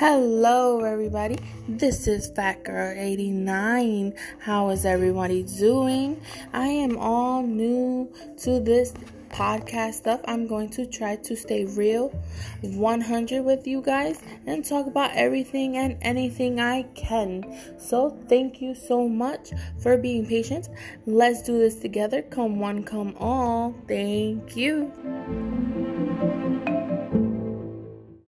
Hello, everybody. This is Fat Girl 89. How is everybody doing? I am all new to this podcast stuff. I'm going to try to stay real 100 with you guys and talk about everything and anything I can. So, thank you so much for being patient. Let's do this together. Come one, come all. Thank you.